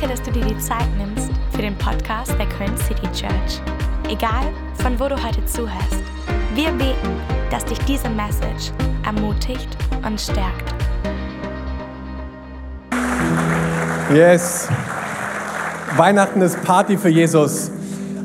Danke, dass du dir die Zeit nimmst für den Podcast der Köln City Church. Egal, von wo du heute zuhörst, wir beten, dass dich diese Message ermutigt und stärkt. Yes. Weihnachten ist Party für Jesus.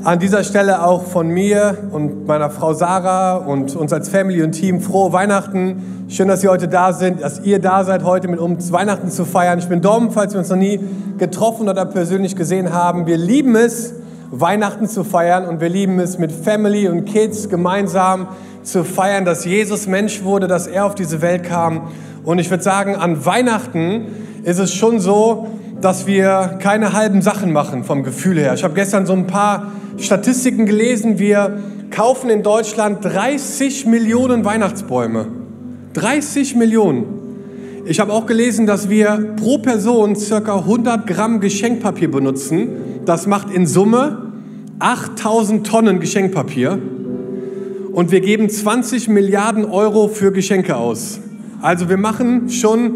An dieser Stelle auch von mir und meiner Frau Sarah und uns als Family und Team frohe Weihnachten. Schön, dass ihr heute da sind, dass ihr da seid, heute mit uns Weihnachten zu feiern. Ich bin Dom, falls wir uns noch nie getroffen oder persönlich gesehen haben. Wir lieben es, Weihnachten zu feiern und wir lieben es, mit Family und Kids gemeinsam zu feiern, dass Jesus Mensch wurde, dass er auf diese Welt kam. Und ich würde sagen, an Weihnachten ist es schon so, dass wir keine halben Sachen machen vom Gefühl her. Ich habe gestern so ein paar Statistiken gelesen. Wir kaufen in Deutschland 30 Millionen Weihnachtsbäume. 30 Millionen. Ich habe auch gelesen, dass wir pro Person circa 100 Gramm Geschenkpapier benutzen. Das macht in Summe 8000 Tonnen Geschenkpapier. Und wir geben 20 Milliarden Euro für Geschenke aus. Also wir machen schon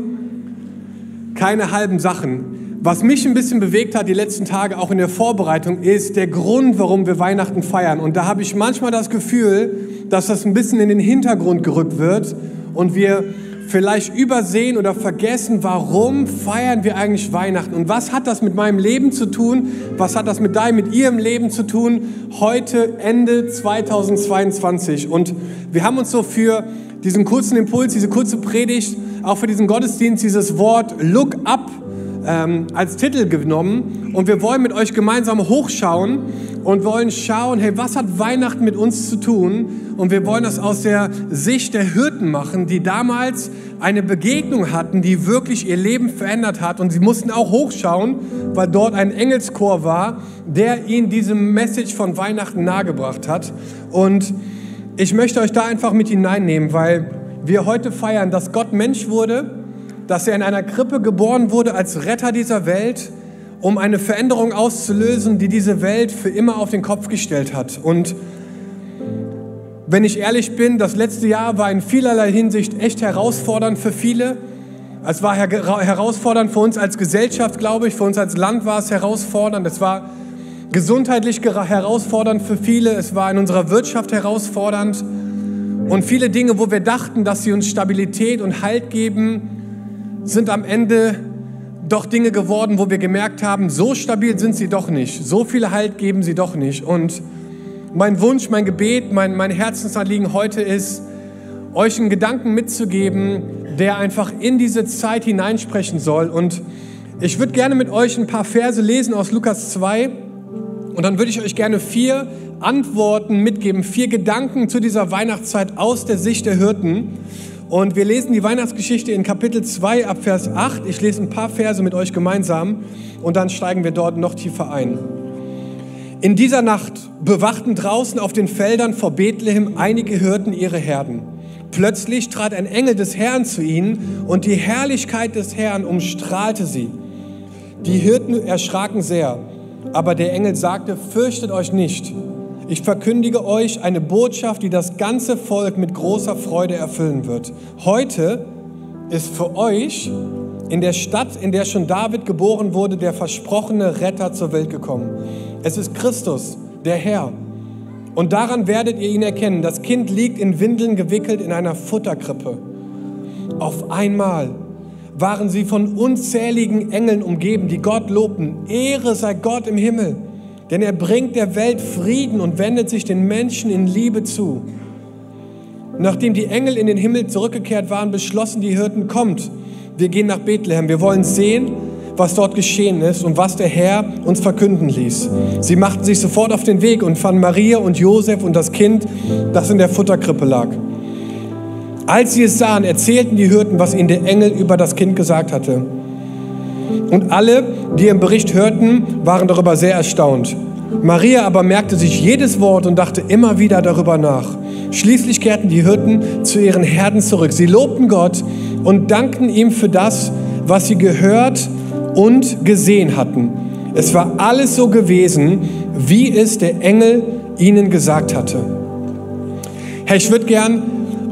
keine halben Sachen. Was mich ein bisschen bewegt hat die letzten Tage, auch in der Vorbereitung, ist der Grund, warum wir Weihnachten feiern. Und da habe ich manchmal das Gefühl, dass das ein bisschen in den Hintergrund gerückt wird und wir vielleicht übersehen oder vergessen, warum feiern wir eigentlich Weihnachten und was hat das mit meinem Leben zu tun, was hat das mit deinem, mit ihrem Leben zu tun, heute Ende 2022. Und wir haben uns so für diesen kurzen Impuls, diese kurze Predigt, auch für diesen Gottesdienst, dieses Wort Look Up ähm, als Titel genommen und wir wollen mit euch gemeinsam hochschauen und wollen schauen, hey, was hat Weihnachten mit uns zu tun? Und wir wollen das aus der Sicht der Hirten machen, die damals eine Begegnung hatten, die wirklich ihr Leben verändert hat. Und sie mussten auch hochschauen, weil dort ein Engelschor war, der ihnen diese Message von Weihnachten nahegebracht hat. Und ich möchte euch da einfach mit hineinnehmen, weil wir heute feiern, dass Gott Mensch wurde dass er in einer Krippe geboren wurde als Retter dieser Welt, um eine Veränderung auszulösen, die diese Welt für immer auf den Kopf gestellt hat. Und wenn ich ehrlich bin, das letzte Jahr war in vielerlei Hinsicht echt herausfordernd für viele. Es war herausfordernd für uns als Gesellschaft, glaube ich. Für uns als Land war es herausfordernd. Es war gesundheitlich herausfordernd für viele. Es war in unserer Wirtschaft herausfordernd. Und viele Dinge, wo wir dachten, dass sie uns Stabilität und Halt geben, sind am Ende doch Dinge geworden, wo wir gemerkt haben, so stabil sind sie doch nicht, so viel Halt geben sie doch nicht. Und mein Wunsch, mein Gebet, mein, mein Herzensanliegen heute ist, euch einen Gedanken mitzugeben, der einfach in diese Zeit hineinsprechen soll. Und ich würde gerne mit euch ein paar Verse lesen aus Lukas 2 und dann würde ich euch gerne vier Antworten mitgeben, vier Gedanken zu dieser Weihnachtszeit aus der Sicht der Hirten. Und wir lesen die Weihnachtsgeschichte in Kapitel 2 ab Vers 8. Ich lese ein paar Verse mit euch gemeinsam und dann steigen wir dort noch tiefer ein. In dieser Nacht bewachten draußen auf den Feldern vor Bethlehem einige Hirten ihre Herden. Plötzlich trat ein Engel des Herrn zu ihnen und die Herrlichkeit des Herrn umstrahlte sie. Die Hirten erschraken sehr, aber der Engel sagte, fürchtet euch nicht. Ich verkündige euch eine Botschaft, die das ganze Volk mit großer Freude erfüllen wird. Heute ist für euch in der Stadt, in der schon David geboren wurde, der versprochene Retter zur Welt gekommen. Es ist Christus, der Herr. Und daran werdet ihr ihn erkennen. Das Kind liegt in Windeln gewickelt in einer Futterkrippe. Auf einmal waren sie von unzähligen Engeln umgeben, die Gott lobten. Ehre sei Gott im Himmel denn er bringt der Welt Frieden und wendet sich den Menschen in Liebe zu. Nachdem die Engel in den Himmel zurückgekehrt waren, beschlossen die Hirten, kommt, wir gehen nach Bethlehem. Wir wollen sehen, was dort geschehen ist und was der Herr uns verkünden ließ. Sie machten sich sofort auf den Weg und fanden Maria und Josef und das Kind, das in der Futterkrippe lag. Als sie es sahen, erzählten die Hirten, was ihnen der Engel über das Kind gesagt hatte. Und alle, die im Bericht hörten, waren darüber sehr erstaunt. Maria aber merkte sich jedes Wort und dachte immer wieder darüber nach. Schließlich kehrten die Hirten zu ihren Herden zurück. Sie lobten Gott und dankten ihm für das, was sie gehört und gesehen hatten. Es war alles so gewesen, wie es der Engel ihnen gesagt hatte. Herr, ich würde gern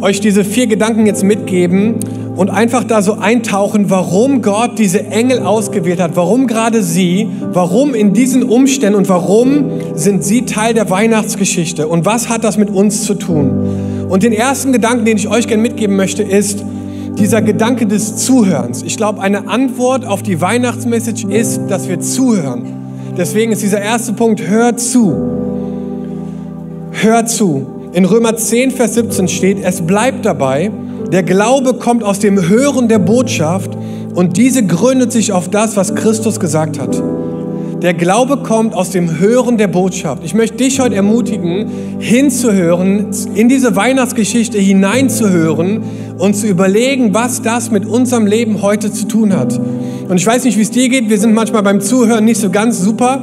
euch diese vier Gedanken jetzt mitgeben und einfach da so eintauchen, warum Gott diese Engel ausgewählt hat, warum gerade sie, warum in diesen Umständen und warum sind sie Teil der Weihnachtsgeschichte und was hat das mit uns zu tun. Und den ersten Gedanken, den ich euch gerne mitgeben möchte, ist dieser Gedanke des Zuhörens. Ich glaube, eine Antwort auf die Weihnachtsmessage ist, dass wir zuhören. Deswegen ist dieser erste Punkt, hör zu. Hör zu. In Römer 10, Vers 17 steht, es bleibt dabei, der Glaube kommt aus dem Hören der Botschaft und diese gründet sich auf das, was Christus gesagt hat. Der Glaube kommt aus dem Hören der Botschaft. Ich möchte dich heute ermutigen, hinzuhören, in diese Weihnachtsgeschichte hineinzuhören und zu überlegen, was das mit unserem Leben heute zu tun hat. Und ich weiß nicht, wie es dir geht. Wir sind manchmal beim Zuhören nicht so ganz super.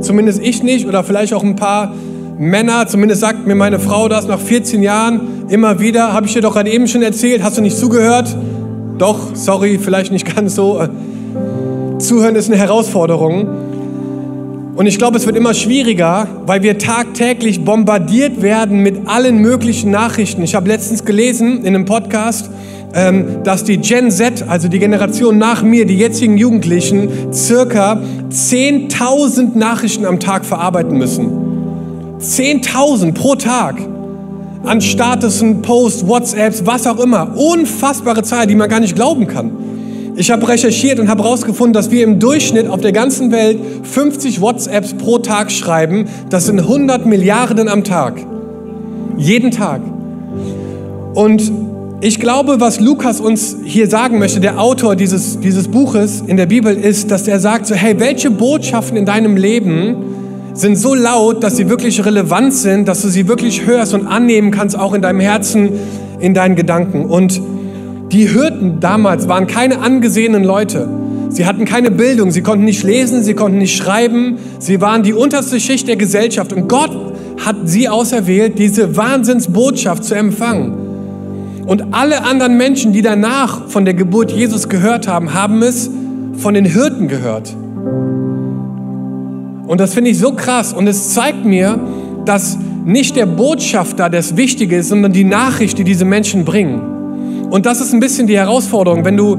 Zumindest ich nicht oder vielleicht auch ein paar Männer, zumindest sagt mir meine Frau das nach 14 Jahren immer wieder, habe ich dir doch gerade eben schon erzählt, hast du nicht zugehört? Doch, sorry, vielleicht nicht ganz so. Zuhören ist eine Herausforderung. Und ich glaube, es wird immer schwieriger, weil wir tagtäglich bombardiert werden mit allen möglichen Nachrichten. Ich habe letztens gelesen in einem Podcast, ähm, dass die Gen Z, also die Generation nach mir, die jetzigen Jugendlichen, circa 10.000 Nachrichten am Tag verarbeiten müssen. 10.000 pro Tag an Statusen, Posts, WhatsApps, was auch immer. Unfassbare Zahl, die man gar nicht glauben kann. Ich habe recherchiert und habe herausgefunden, dass wir im Durchschnitt auf der ganzen Welt 50 WhatsApps pro Tag schreiben. Das sind 100 Milliarden am Tag. Jeden Tag. Und ich glaube, was Lukas uns hier sagen möchte, der Autor dieses, dieses Buches in der Bibel, ist, dass er sagt so, hey, welche Botschaften in deinem Leben sind so laut, dass sie wirklich relevant sind, dass du sie wirklich hörst und annehmen kannst, auch in deinem Herzen, in deinen Gedanken. Und die Hirten damals waren keine angesehenen Leute. Sie hatten keine Bildung, sie konnten nicht lesen, sie konnten nicht schreiben, sie waren die unterste Schicht der Gesellschaft. Und Gott hat sie auserwählt, diese Wahnsinnsbotschaft zu empfangen. Und alle anderen Menschen, die danach von der Geburt Jesus gehört haben, haben es von den Hirten gehört. Und das finde ich so krass. Und es zeigt mir, dass nicht der Botschafter das Wichtige ist, sondern die Nachricht, die diese Menschen bringen. Und das ist ein bisschen die Herausforderung, wenn du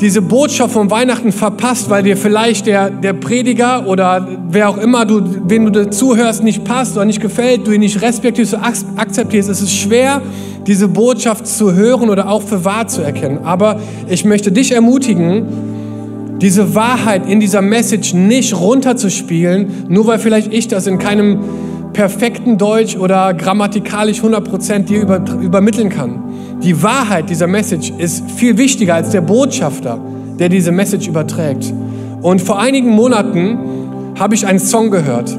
diese Botschaft von Weihnachten verpasst, weil dir vielleicht der, der Prediger oder wer auch immer, du, wen du zuhörst, nicht passt oder nicht gefällt, du ihn nicht respektierst, akzeptierst, es ist schwer, diese Botschaft zu hören oder auch für wahr zu erkennen. Aber ich möchte dich ermutigen, diese Wahrheit in dieser Message nicht runterzuspielen, nur weil vielleicht ich das in keinem perfekten Deutsch oder grammatikalisch 100% dir über, übermitteln kann. Die Wahrheit dieser Message ist viel wichtiger als der Botschafter, der diese Message überträgt. Und vor einigen Monaten habe ich einen Song gehört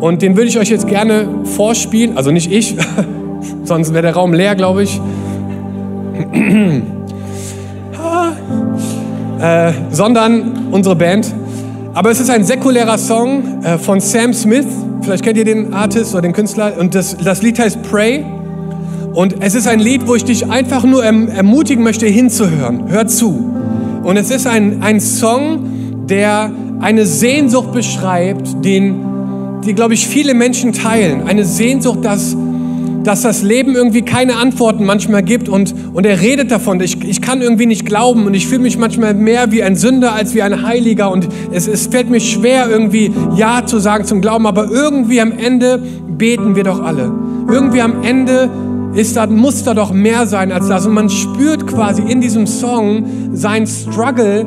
und den würde ich euch jetzt gerne vorspielen, also nicht ich, sonst wäre der Raum leer, glaube ich. äh, sondern unsere Band. Aber es ist ein säkulärer Song äh, von Sam Smith. Vielleicht kennt ihr den Artist oder den Künstler. Und das, das Lied heißt Pray. Und es ist ein Lied, wo ich dich einfach nur erm ermutigen möchte, hinzuhören. Hör zu. Und es ist ein, ein Song, der eine Sehnsucht beschreibt, den, die, glaube ich, viele Menschen teilen. Eine Sehnsucht, dass dass das Leben irgendwie keine Antworten manchmal gibt und, und er redet davon, ich, ich kann irgendwie nicht glauben und ich fühle mich manchmal mehr wie ein Sünder als wie ein Heiliger und es, es fällt mir schwer irgendwie Ja zu sagen zum Glauben, aber irgendwie am Ende beten wir doch alle. Irgendwie am Ende ist da, muss da doch mehr sein als das und man spürt quasi in diesem Song sein Struggle,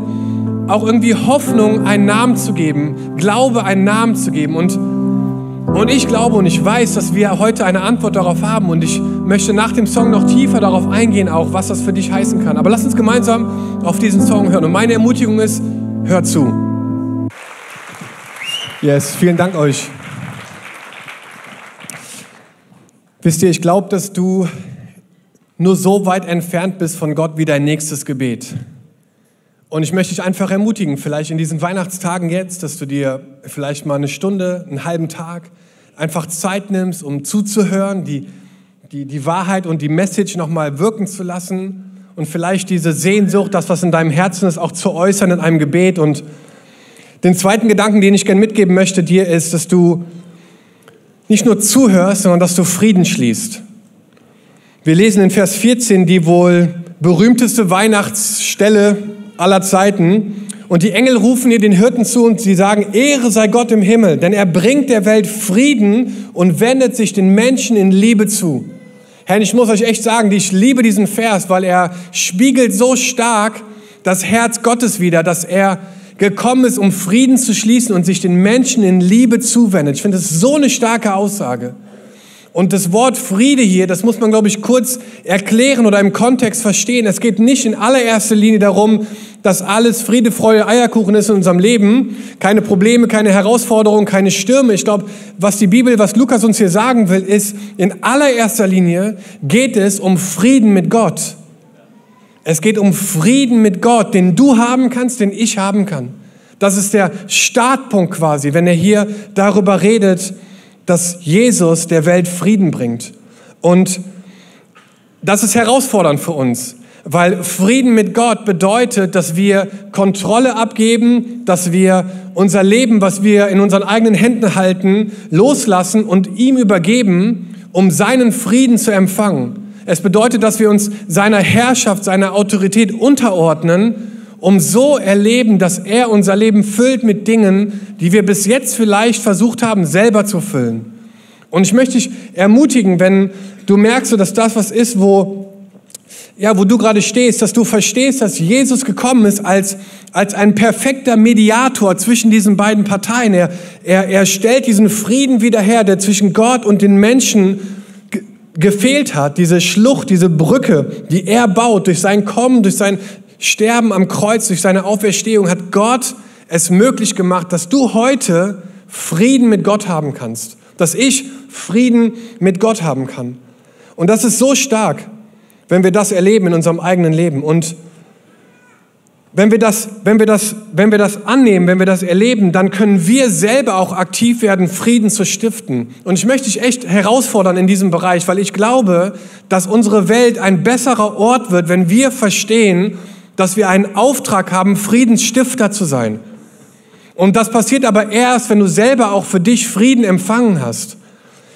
auch irgendwie Hoffnung einen Namen zu geben, Glaube einen Namen zu geben und und ich glaube und ich weiß, dass wir heute eine Antwort darauf haben. Und ich möchte nach dem Song noch tiefer darauf eingehen, auch was das für dich heißen kann. Aber lass uns gemeinsam auf diesen Song hören. Und meine Ermutigung ist, hör zu. Yes, vielen Dank euch. Wisst ihr, ich glaube, dass du nur so weit entfernt bist von Gott wie dein nächstes Gebet. Und ich möchte dich einfach ermutigen, vielleicht in diesen Weihnachtstagen jetzt, dass du dir vielleicht mal eine Stunde, einen halben Tag einfach Zeit nimmst, um zuzuhören, die, die, die Wahrheit und die Message nochmal wirken zu lassen und vielleicht diese Sehnsucht, das, was in deinem Herzen ist, auch zu äußern in einem Gebet. Und den zweiten Gedanken, den ich gerne mitgeben möchte dir, ist, dass du nicht nur zuhörst, sondern dass du Frieden schließt. Wir lesen in Vers 14 die wohl berühmteste Weihnachtsstelle aller Zeiten. Und die Engel rufen ihr den Hirten zu und sie sagen, Ehre sei Gott im Himmel, denn er bringt der Welt Frieden und wendet sich den Menschen in Liebe zu. Herr, ich muss euch echt sagen, ich liebe diesen Vers, weil er spiegelt so stark das Herz Gottes wieder, dass er gekommen ist, um Frieden zu schließen und sich den Menschen in Liebe zuwendet. Ich finde das so eine starke Aussage. Und das Wort Friede hier, das muss man, glaube ich, kurz erklären oder im Kontext verstehen. Es geht nicht in allererster Linie darum, dass alles Friede, Freude, Eierkuchen ist in unserem Leben. Keine Probleme, keine Herausforderungen, keine Stürme. Ich glaube, was die Bibel, was Lukas uns hier sagen will, ist, in allererster Linie geht es um Frieden mit Gott. Es geht um Frieden mit Gott, den du haben kannst, den ich haben kann. Das ist der Startpunkt quasi, wenn er hier darüber redet, dass Jesus der Welt Frieden bringt. Und das ist herausfordernd für uns, weil Frieden mit Gott bedeutet, dass wir Kontrolle abgeben, dass wir unser Leben, was wir in unseren eigenen Händen halten, loslassen und ihm übergeben, um seinen Frieden zu empfangen. Es bedeutet, dass wir uns seiner Herrschaft, seiner Autorität unterordnen um so erleben, dass er unser Leben füllt mit Dingen, die wir bis jetzt vielleicht versucht haben, selber zu füllen. Und ich möchte dich ermutigen, wenn du merkst, dass das was ist, wo, ja, wo du gerade stehst, dass du verstehst, dass Jesus gekommen ist als, als ein perfekter Mediator zwischen diesen beiden Parteien. Er, er, er stellt diesen Frieden wieder her, der zwischen Gott und den Menschen gefehlt hat, diese Schlucht, diese Brücke, die er baut durch sein Kommen, durch sein Sterben am Kreuz, durch seine Auferstehung hat Gott es möglich gemacht, dass du heute Frieden mit Gott haben kannst. Dass ich Frieden mit Gott haben kann. Und das ist so stark, wenn wir das erleben in unserem eigenen Leben. Und wenn wir, das, wenn, wir das, wenn wir das annehmen, wenn wir das erleben, dann können wir selber auch aktiv werden, Frieden zu stiften. Und ich möchte dich echt herausfordern in diesem Bereich, weil ich glaube, dass unsere Welt ein besserer Ort wird, wenn wir verstehen, dass wir einen Auftrag haben, Friedensstifter zu sein. Und das passiert aber erst, wenn du selber auch für dich Frieden empfangen hast.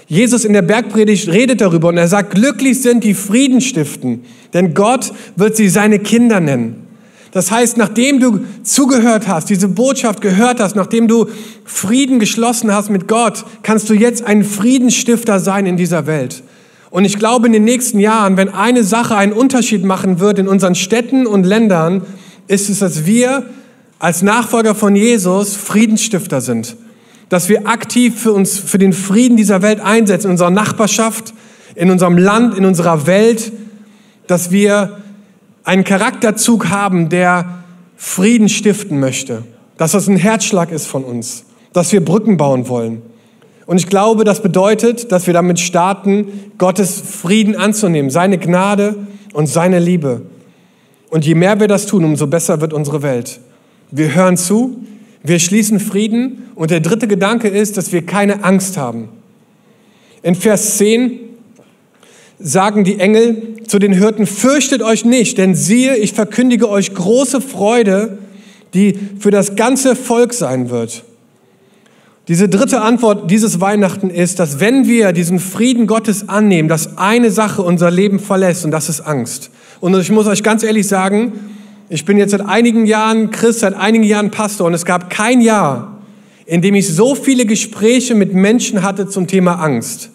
Jesus in der Bergpredigt redet darüber und er sagt, glücklich sind die Frieden stiften, denn Gott wird sie seine Kinder nennen. Das heißt, nachdem du zugehört hast, diese Botschaft gehört hast, nachdem du Frieden geschlossen hast mit Gott, kannst du jetzt ein Friedensstifter sein in dieser Welt. Und ich glaube, in den nächsten Jahren, wenn eine Sache einen Unterschied machen wird in unseren Städten und Ländern, ist es, dass wir als Nachfolger von Jesus Friedensstifter sind. Dass wir aktiv für uns, für den Frieden dieser Welt einsetzen, in unserer Nachbarschaft, in unserem Land, in unserer Welt, dass wir einen Charakterzug haben, der Frieden stiften möchte. Dass das ein Herzschlag ist von uns. Dass wir Brücken bauen wollen. Und ich glaube, das bedeutet, dass wir damit starten, Gottes Frieden anzunehmen, seine Gnade und seine Liebe. Und je mehr wir das tun, umso besser wird unsere Welt. Wir hören zu, wir schließen Frieden und der dritte Gedanke ist, dass wir keine Angst haben. In Vers 10 sagen die Engel zu den Hirten, fürchtet euch nicht, denn siehe, ich verkündige euch große Freude, die für das ganze Volk sein wird. Diese dritte Antwort dieses Weihnachten ist, dass wenn wir diesen Frieden Gottes annehmen, dass eine Sache unser Leben verlässt und das ist Angst. Und ich muss euch ganz ehrlich sagen, ich bin jetzt seit einigen Jahren Christ, seit einigen Jahren Pastor und es gab kein Jahr, in dem ich so viele Gespräche mit Menschen hatte zum Thema Angst.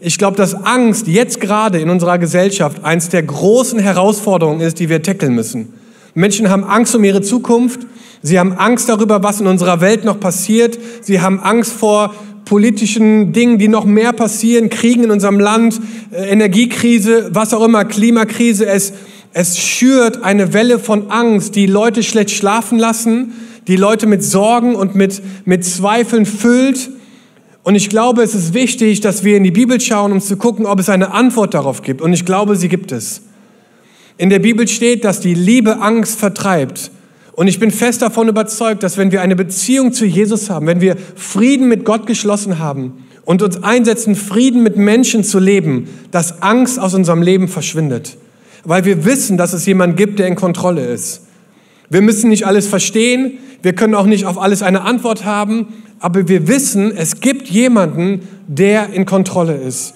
Ich glaube, dass Angst jetzt gerade in unserer Gesellschaft eins der großen Herausforderungen ist, die wir tackeln müssen. Menschen haben Angst um ihre Zukunft. Sie haben Angst darüber, was in unserer Welt noch passiert. Sie haben Angst vor politischen Dingen, die noch mehr passieren, Kriegen in unserem Land, äh, Energiekrise, was auch immer, Klimakrise. Es, es schürt eine Welle von Angst, die Leute schlecht schlafen lassen, die Leute mit Sorgen und mit, mit Zweifeln füllt. Und ich glaube, es ist wichtig, dass wir in die Bibel schauen, um zu gucken, ob es eine Antwort darauf gibt. Und ich glaube, sie gibt es. In der Bibel steht, dass die Liebe Angst vertreibt. Und ich bin fest davon überzeugt, dass wenn wir eine Beziehung zu Jesus haben, wenn wir Frieden mit Gott geschlossen haben und uns einsetzen, Frieden mit Menschen zu leben, dass Angst aus unserem Leben verschwindet. Weil wir wissen, dass es jemanden gibt, der in Kontrolle ist. Wir müssen nicht alles verstehen, wir können auch nicht auf alles eine Antwort haben, aber wir wissen, es gibt jemanden, der in Kontrolle ist.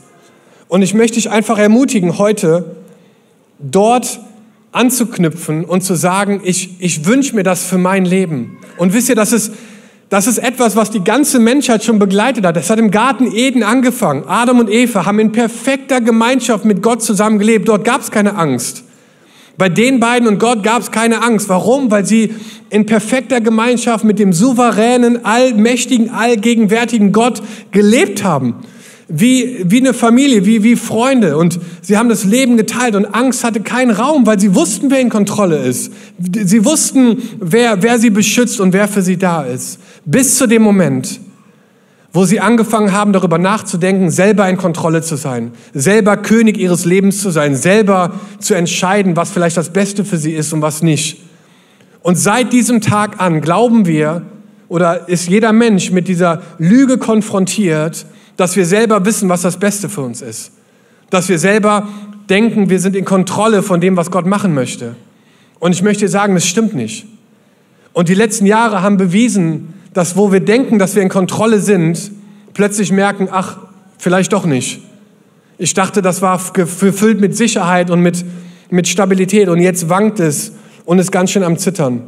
Und ich möchte dich einfach ermutigen, heute dort anzuknüpfen und zu sagen, ich, ich wünsche mir das für mein Leben. Und wisst ihr, das ist, das ist etwas, was die ganze Menschheit schon begleitet hat. Das hat im Garten Eden angefangen. Adam und Eva haben in perfekter Gemeinschaft mit Gott zusammen gelebt. Dort gab es keine Angst. Bei den beiden und Gott gab es keine Angst. Warum? Weil sie in perfekter Gemeinschaft mit dem souveränen, allmächtigen, allgegenwärtigen Gott gelebt haben wie, wie eine Familie, wie, wie Freunde. Und sie haben das Leben geteilt und Angst hatte keinen Raum, weil sie wussten, wer in Kontrolle ist. Sie wussten, wer, wer sie beschützt und wer für sie da ist. Bis zu dem Moment, wo sie angefangen haben, darüber nachzudenken, selber in Kontrolle zu sein, selber König ihres Lebens zu sein, selber zu entscheiden, was vielleicht das Beste für sie ist und was nicht. Und seit diesem Tag an glauben wir, oder ist jeder Mensch mit dieser Lüge konfrontiert, dass wir selber wissen, was das Beste für uns ist. Dass wir selber denken, wir sind in Kontrolle von dem, was Gott machen möchte. Und ich möchte sagen, das stimmt nicht. Und die letzten Jahre haben bewiesen, dass wo wir denken, dass wir in Kontrolle sind, plötzlich merken, ach, vielleicht doch nicht. Ich dachte, das war gefüllt mit Sicherheit und mit, mit Stabilität und jetzt wankt es und ist ganz schön am Zittern.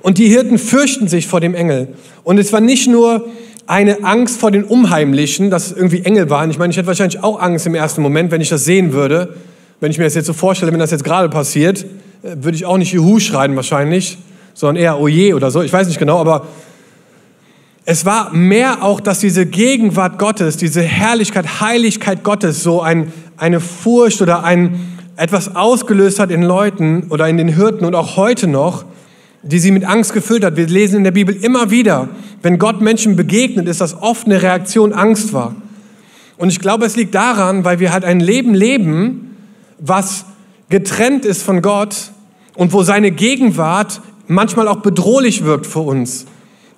Und die Hirten fürchten sich vor dem Engel. Und es war nicht nur eine Angst vor den Unheimlichen, dass irgendwie Engel waren. Ich meine, ich hätte wahrscheinlich auch Angst im ersten Moment, wenn ich das sehen würde. Wenn ich mir das jetzt so vorstelle, wenn das jetzt gerade passiert, äh, würde ich auch nicht Juhu schreien wahrscheinlich, sondern eher Oje oder so. Ich weiß nicht genau, aber es war mehr auch, dass diese Gegenwart Gottes, diese Herrlichkeit, Heiligkeit Gottes so ein, eine Furcht oder ein, etwas ausgelöst hat in Leuten oder in den Hirten und auch heute noch, die sie mit Angst gefüllt hat. Wir lesen in der Bibel immer wieder, wenn Gott Menschen begegnet, ist das oft eine Reaktion Angst war. Und ich glaube, es liegt daran, weil wir halt ein Leben leben, was getrennt ist von Gott und wo seine Gegenwart manchmal auch bedrohlich wirkt für uns.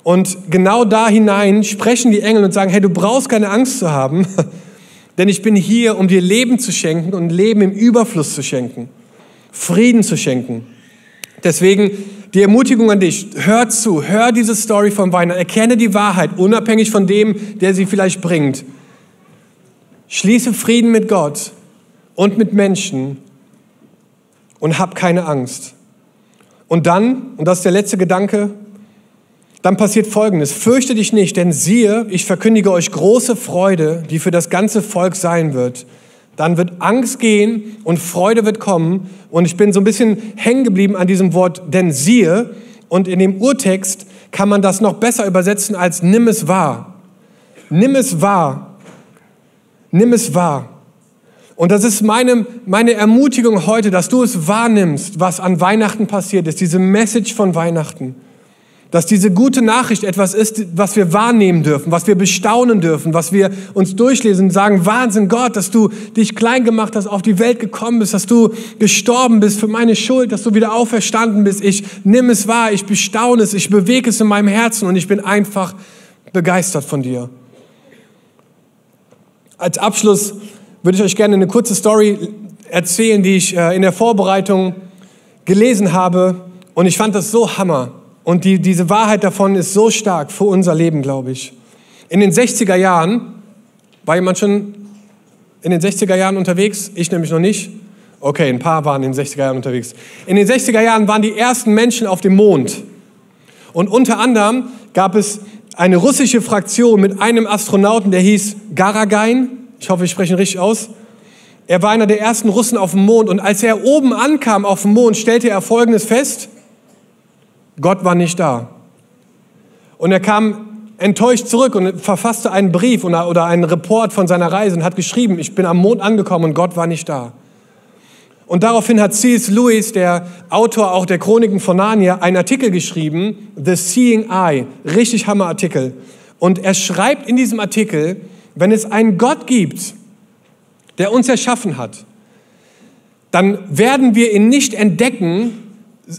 Und genau da hinein sprechen die Engel und sagen, hey, du brauchst keine Angst zu haben, denn ich bin hier, um dir Leben zu schenken und Leben im Überfluss zu schenken, Frieden zu schenken. Deswegen die Ermutigung an dich, hör zu, hör diese Story von Weihnachten, erkenne die Wahrheit, unabhängig von dem, der sie vielleicht bringt. Schließe Frieden mit Gott und mit Menschen und hab keine Angst. Und dann, und das ist der letzte Gedanke, dann passiert Folgendes. Fürchte dich nicht, denn siehe, ich verkündige euch große Freude, die für das ganze Volk sein wird dann wird Angst gehen und Freude wird kommen. Und ich bin so ein bisschen hängen geblieben an diesem Wort, denn siehe. Und in dem Urtext kann man das noch besser übersetzen als nimm es wahr. Nimm es wahr. Nimm es wahr. Und das ist meine, meine Ermutigung heute, dass du es wahrnimmst, was an Weihnachten passiert ist, diese Message von Weihnachten dass diese gute Nachricht etwas ist, was wir wahrnehmen dürfen, was wir bestaunen dürfen, was wir uns durchlesen und sagen, Wahnsinn Gott, dass du dich klein gemacht hast, auf die Welt gekommen bist, dass du gestorben bist für meine Schuld, dass du wieder auferstanden bist. Ich nimm es wahr, ich bestaune es, ich bewege es in meinem Herzen und ich bin einfach begeistert von dir. Als Abschluss würde ich euch gerne eine kurze Story erzählen, die ich äh, in der Vorbereitung gelesen habe und ich fand das so hammer. Und die, diese Wahrheit davon ist so stark für unser Leben, glaube ich. In den 60er Jahren, war jemand schon in den 60er Jahren unterwegs? Ich nämlich noch nicht. Okay, ein paar waren in den 60er Jahren unterwegs. In den 60er Jahren waren die ersten Menschen auf dem Mond. Und unter anderem gab es eine russische Fraktion mit einem Astronauten, der hieß Garagain. Ich hoffe, ich spreche ihn richtig aus. Er war einer der ersten Russen auf dem Mond. Und als er oben ankam auf dem Mond, stellte er Folgendes fest. Gott war nicht da. Und er kam enttäuscht zurück und verfasste einen Brief oder einen Report von seiner Reise und hat geschrieben, ich bin am Mond angekommen und Gott war nicht da. Und daraufhin hat C.S. Lewis, der Autor auch der Chroniken von Narnia, einen Artikel geschrieben, The Seeing Eye, richtig Hammer Artikel. Und er schreibt in diesem Artikel, wenn es einen Gott gibt, der uns erschaffen hat, dann werden wir ihn nicht entdecken,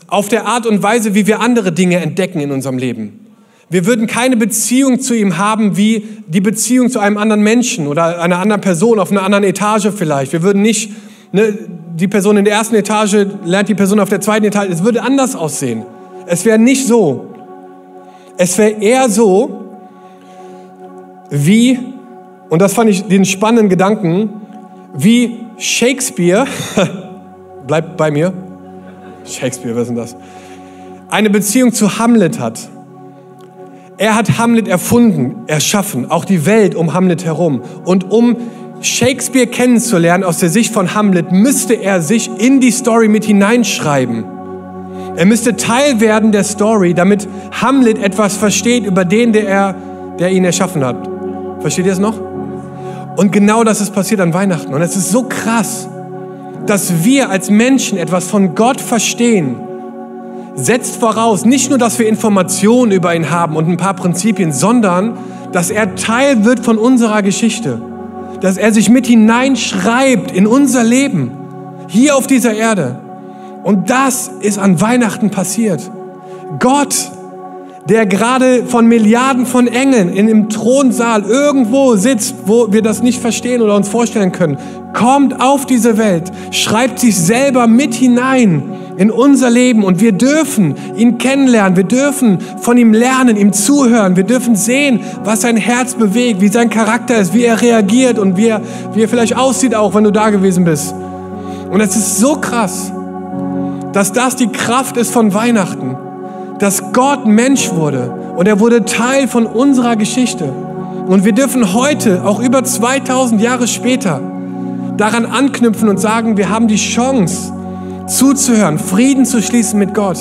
auf der Art und Weise, wie wir andere Dinge entdecken in unserem Leben. Wir würden keine Beziehung zu ihm haben wie die Beziehung zu einem anderen Menschen oder einer anderen Person auf einer anderen Etage vielleicht. Wir würden nicht, ne, die Person in der ersten Etage lernt die Person auf der zweiten Etage. Es würde anders aussehen. Es wäre nicht so. Es wäre eher so, wie, und das fand ich den spannenden Gedanken, wie Shakespeare, bleibt bei mir, Shakespeare, was ist denn das? Eine Beziehung zu Hamlet hat. Er hat Hamlet erfunden, erschaffen, auch die Welt um Hamlet herum. Und um Shakespeare kennenzulernen aus der Sicht von Hamlet, müsste er sich in die Story mit hineinschreiben. Er müsste Teil werden der Story, damit Hamlet etwas versteht über den, der, er, der ihn erschaffen hat. Versteht ihr es noch? Und genau das ist passiert an Weihnachten. Und es ist so krass, dass wir als Menschen etwas von Gott verstehen, setzt voraus, nicht nur, dass wir Informationen über ihn haben und ein paar Prinzipien, sondern dass er Teil wird von unserer Geschichte. Dass er sich mit hineinschreibt in unser Leben, hier auf dieser Erde. Und das ist an Weihnachten passiert. Gott, der gerade von Milliarden von Engeln in dem Thronsaal irgendwo sitzt, wo wir das nicht verstehen oder uns vorstellen können, kommt auf diese Welt, schreibt sich selber mit hinein in unser Leben und wir dürfen ihn kennenlernen, wir dürfen von ihm lernen, ihm zuhören, wir dürfen sehen, was sein Herz bewegt, wie sein Charakter ist, wie er reagiert und wie er, wie er vielleicht aussieht auch, wenn du da gewesen bist. Und es ist so krass, dass das die Kraft ist von Weihnachten, dass Gott Mensch wurde und er wurde Teil von unserer Geschichte. Und wir dürfen heute, auch über 2000 Jahre später, daran anknüpfen und sagen, wir haben die Chance zuzuhören, Frieden zu schließen mit Gott.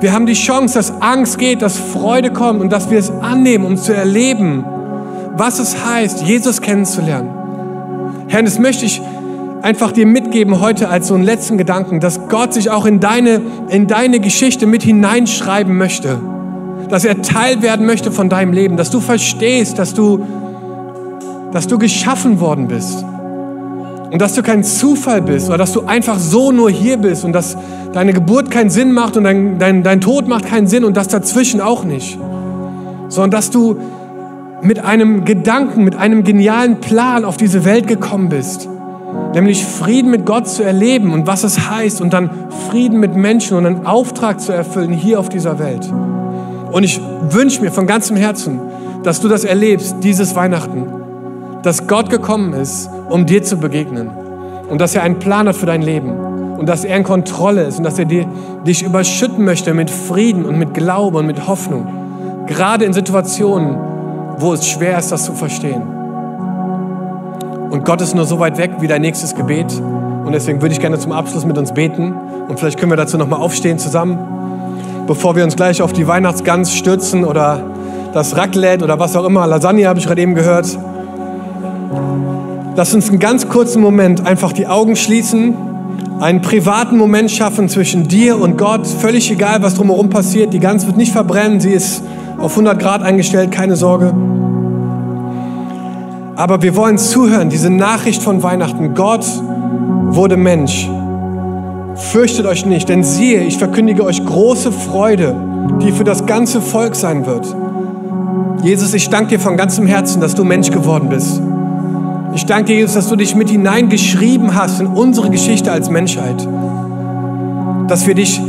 Wir haben die Chance, dass Angst geht, dass Freude kommt und dass wir es annehmen, um zu erleben, was es heißt, Jesus kennenzulernen. Herr, das möchte ich einfach dir mitgeben heute als so einen letzten Gedanken, dass Gott sich auch in deine, in deine Geschichte mit hineinschreiben möchte. Dass er Teil werden möchte von deinem Leben. Dass du verstehst, dass du, dass du geschaffen worden bist. Und dass du kein Zufall bist oder dass du einfach so nur hier bist und dass deine Geburt keinen Sinn macht und dein, dein, dein Tod macht keinen Sinn und das dazwischen auch nicht. Sondern dass du mit einem Gedanken, mit einem genialen Plan auf diese Welt gekommen bist nämlich Frieden mit Gott zu erleben und was es heißt und dann Frieden mit Menschen und einen Auftrag zu erfüllen hier auf dieser Welt. Und ich wünsche mir von ganzem Herzen, dass du das erlebst, dieses Weihnachten, dass Gott gekommen ist, um dir zu begegnen und dass er einen Plan hat für dein Leben und dass er in Kontrolle ist und dass er dir, dich überschütten möchte mit Frieden und mit Glaube und mit Hoffnung, gerade in Situationen, wo es schwer ist, das zu verstehen. Und Gott ist nur so weit weg wie dein nächstes Gebet. Und deswegen würde ich gerne zum Abschluss mit uns beten. Und vielleicht können wir dazu nochmal aufstehen zusammen, bevor wir uns gleich auf die Weihnachtsgans stürzen oder das Raclette oder was auch immer. Lasagne habe ich gerade eben gehört. Lass uns einen ganz kurzen Moment einfach die Augen schließen, einen privaten Moment schaffen zwischen dir und Gott. Völlig egal, was drumherum passiert. Die Gans wird nicht verbrennen. Sie ist auf 100 Grad eingestellt. Keine Sorge. Aber wir wollen zuhören, diese Nachricht von Weihnachten. Gott wurde Mensch. Fürchtet euch nicht, denn siehe, ich verkündige euch große Freude, die für das ganze Volk sein wird. Jesus, ich danke dir von ganzem Herzen, dass du Mensch geworden bist. Ich danke dir, Jesus, dass du dich mit hineingeschrieben hast in unsere Geschichte als Menschheit. Dass wir dich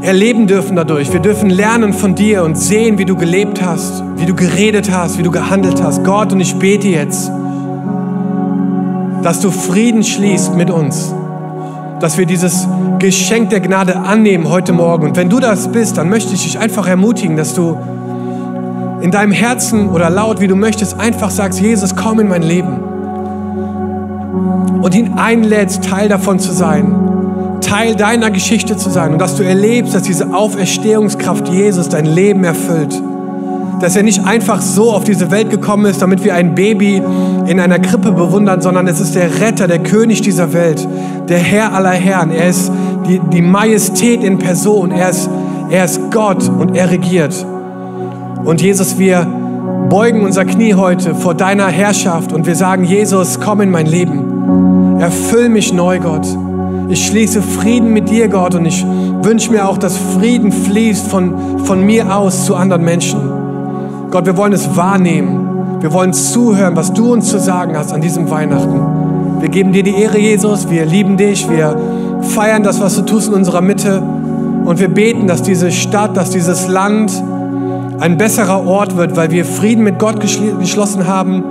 erleben dürfen dadurch. Wir dürfen lernen von dir und sehen, wie du gelebt hast, wie du geredet hast, wie du gehandelt hast. Gott, und ich bete jetzt, dass du Frieden schließt mit uns, dass wir dieses Geschenk der Gnade annehmen heute Morgen. Und wenn du das bist, dann möchte ich dich einfach ermutigen, dass du in deinem Herzen oder laut, wie du möchtest, einfach sagst, Jesus, komm in mein Leben. Und ihn einlädst, Teil davon zu sein Teil deiner Geschichte zu sein und dass du erlebst, dass diese Auferstehungskraft Jesus dein Leben erfüllt. Dass er nicht einfach so auf diese Welt gekommen ist, damit wir ein Baby in einer Krippe bewundern, sondern es ist der Retter, der König dieser Welt, der Herr aller Herren. Er ist die, die Majestät in Person. Er ist, er ist Gott und er regiert. Und Jesus, wir beugen unser Knie heute vor deiner Herrschaft und wir sagen, Jesus, komm in mein Leben. Erfüll mich neu, Gott. Ich schließe Frieden mit dir, Gott, und ich wünsche mir auch, dass Frieden fließt von, von mir aus zu anderen Menschen. Gott, wir wollen es wahrnehmen. Wir wollen zuhören, was du uns zu sagen hast an diesem Weihnachten. Wir geben dir die Ehre, Jesus. Wir lieben dich. Wir feiern das, was du tust in unserer Mitte. Und wir beten, dass diese Stadt, dass dieses Land ein besserer Ort wird, weil wir Frieden mit Gott geschlossen haben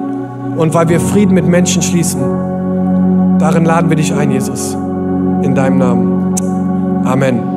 und weil wir Frieden mit Menschen schließen. Darin laden wir dich ein, Jesus in deinem Namen. Amen.